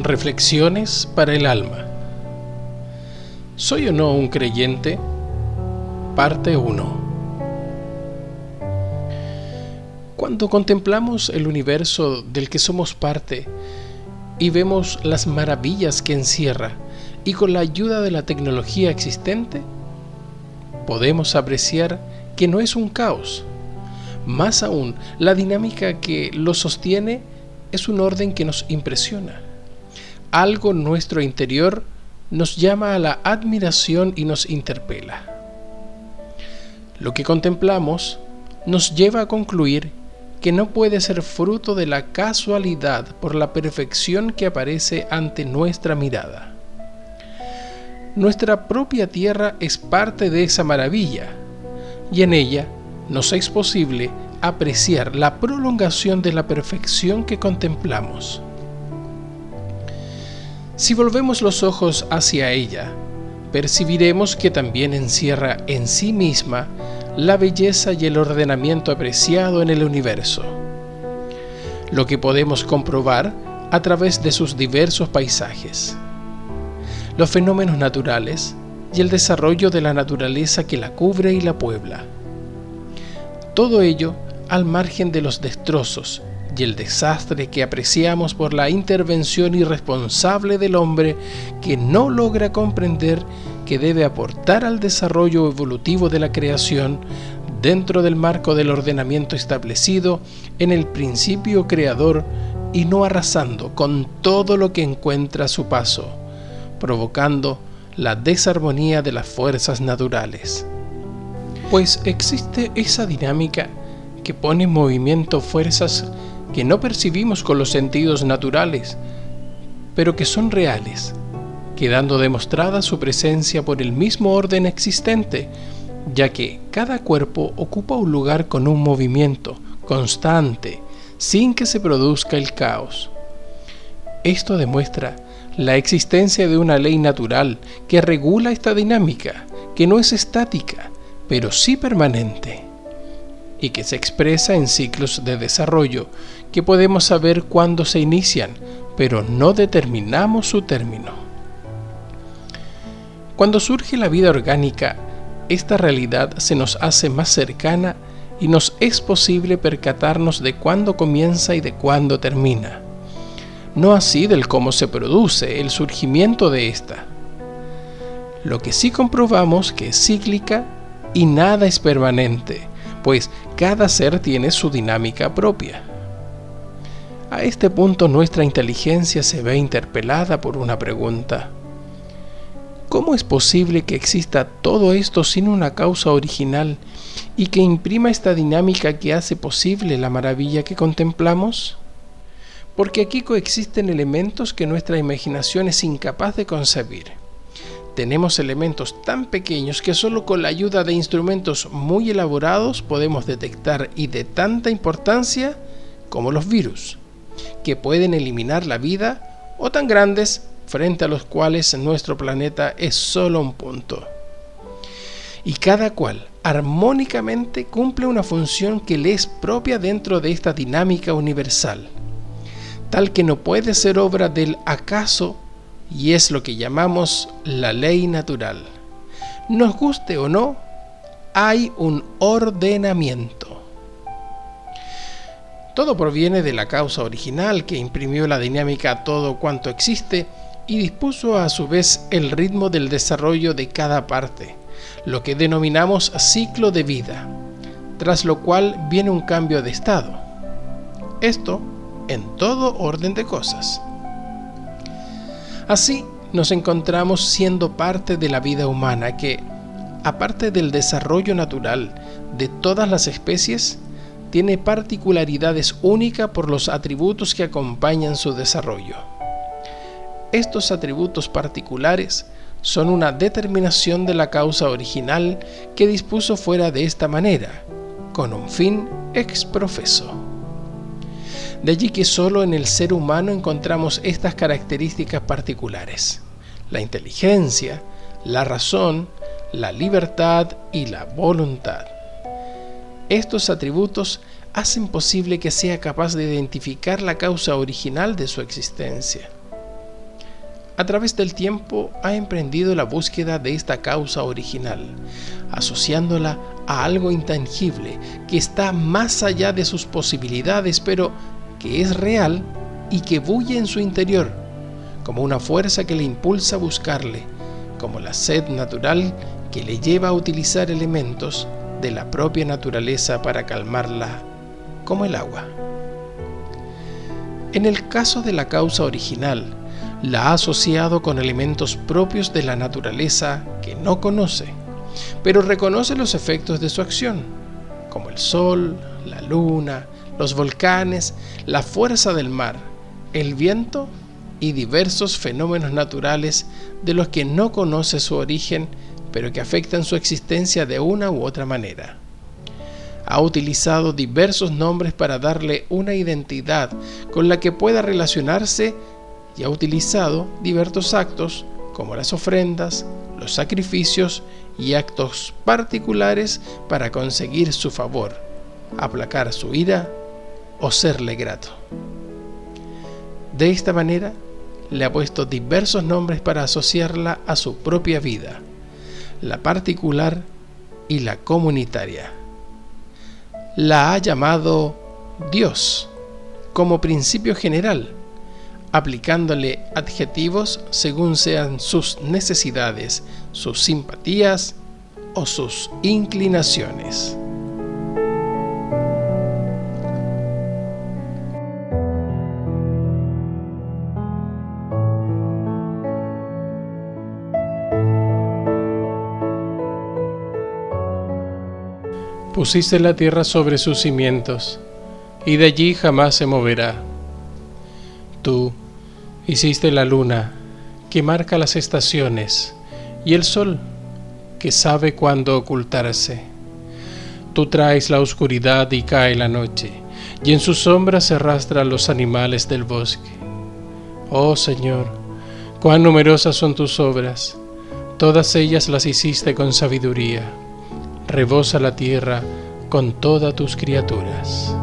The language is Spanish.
Reflexiones para el alma. ¿Soy o no un creyente? Parte 1. Cuando contemplamos el universo del que somos parte y vemos las maravillas que encierra y con la ayuda de la tecnología existente, podemos apreciar que no es un caos. Más aún, la dinámica que lo sostiene es un orden que nos impresiona algo nuestro interior nos llama a la admiración y nos interpela. Lo que contemplamos nos lleva a concluir que no puede ser fruto de la casualidad por la perfección que aparece ante nuestra mirada. Nuestra propia tierra es parte de esa maravilla y en ella nos es posible apreciar la prolongación de la perfección que contemplamos. Si volvemos los ojos hacia ella, percibiremos que también encierra en sí misma la belleza y el ordenamiento apreciado en el universo, lo que podemos comprobar a través de sus diversos paisajes, los fenómenos naturales y el desarrollo de la naturaleza que la cubre y la puebla. Todo ello al margen de los destrozos y el desastre que apreciamos por la intervención irresponsable del hombre que no logra comprender que debe aportar al desarrollo evolutivo de la creación dentro del marco del ordenamiento establecido en el principio creador y no arrasando con todo lo que encuentra a su paso, provocando la desarmonía de las fuerzas naturales. Pues existe esa dinámica que pone en movimiento fuerzas que no percibimos con los sentidos naturales, pero que son reales, quedando demostrada su presencia por el mismo orden existente, ya que cada cuerpo ocupa un lugar con un movimiento constante, sin que se produzca el caos. Esto demuestra la existencia de una ley natural que regula esta dinámica, que no es estática, pero sí permanente y que se expresa en ciclos de desarrollo que podemos saber cuándo se inician, pero no determinamos su término. Cuando surge la vida orgánica, esta realidad se nos hace más cercana y nos es posible percatarnos de cuándo comienza y de cuándo termina. No así del cómo se produce el surgimiento de esta. Lo que sí comprobamos que es cíclica y nada es permanente, pues cada ser tiene su dinámica propia. A este punto nuestra inteligencia se ve interpelada por una pregunta. ¿Cómo es posible que exista todo esto sin una causa original y que imprima esta dinámica que hace posible la maravilla que contemplamos? Porque aquí coexisten elementos que nuestra imaginación es incapaz de concebir tenemos elementos tan pequeños que solo con la ayuda de instrumentos muy elaborados podemos detectar y de tanta importancia como los virus, que pueden eliminar la vida o tan grandes frente a los cuales nuestro planeta es solo un punto. Y cada cual armónicamente cumple una función que le es propia dentro de esta dinámica universal, tal que no puede ser obra del acaso y es lo que llamamos la ley natural. Nos guste o no, hay un ordenamiento. Todo proviene de la causa original que imprimió la dinámica a todo cuanto existe y dispuso a su vez el ritmo del desarrollo de cada parte, lo que denominamos ciclo de vida, tras lo cual viene un cambio de estado. Esto en todo orden de cosas. Así nos encontramos siendo parte de la vida humana que, aparte del desarrollo natural de todas las especies, tiene particularidades únicas por los atributos que acompañan su desarrollo. Estos atributos particulares son una determinación de la causa original que dispuso fuera de esta manera, con un fin exprofeso. De allí que solo en el ser humano encontramos estas características particulares. La inteligencia, la razón, la libertad y la voluntad. Estos atributos hacen posible que sea capaz de identificar la causa original de su existencia. a través del tiempo ha emprendido la búsqueda de esta causa original, asociándola a algo intangible que está más allá de sus posibilidades, pero que es real y que bulle en su interior, como una fuerza que le impulsa a buscarle, como la sed natural que le lleva a utilizar elementos de la propia naturaleza para calmarla, como el agua. En el caso de la causa original, la ha asociado con elementos propios de la naturaleza que no conoce, pero reconoce los efectos de su acción, como el sol, la luna, los volcanes, la fuerza del mar, el viento y diversos fenómenos naturales de los que no conoce su origen, pero que afectan su existencia de una u otra manera. Ha utilizado diversos nombres para darle una identidad con la que pueda relacionarse y ha utilizado diversos actos como las ofrendas, los sacrificios y actos particulares para conseguir su favor, aplacar su ira o serle grato. De esta manera, le ha puesto diversos nombres para asociarla a su propia vida, la particular y la comunitaria. La ha llamado Dios como principio general, aplicándole adjetivos según sean sus necesidades, sus simpatías o sus inclinaciones. Pusiste la tierra sobre sus cimientos, y de allí jamás se moverá. Tú hiciste la luna, que marca las estaciones, y el sol, que sabe cuándo ocultarse. Tú traes la oscuridad y cae la noche, y en sus sombras se arrastran los animales del bosque. Oh Señor, cuán numerosas son tus obras, todas ellas las hiciste con sabiduría rebosa la tierra con todas tus criaturas.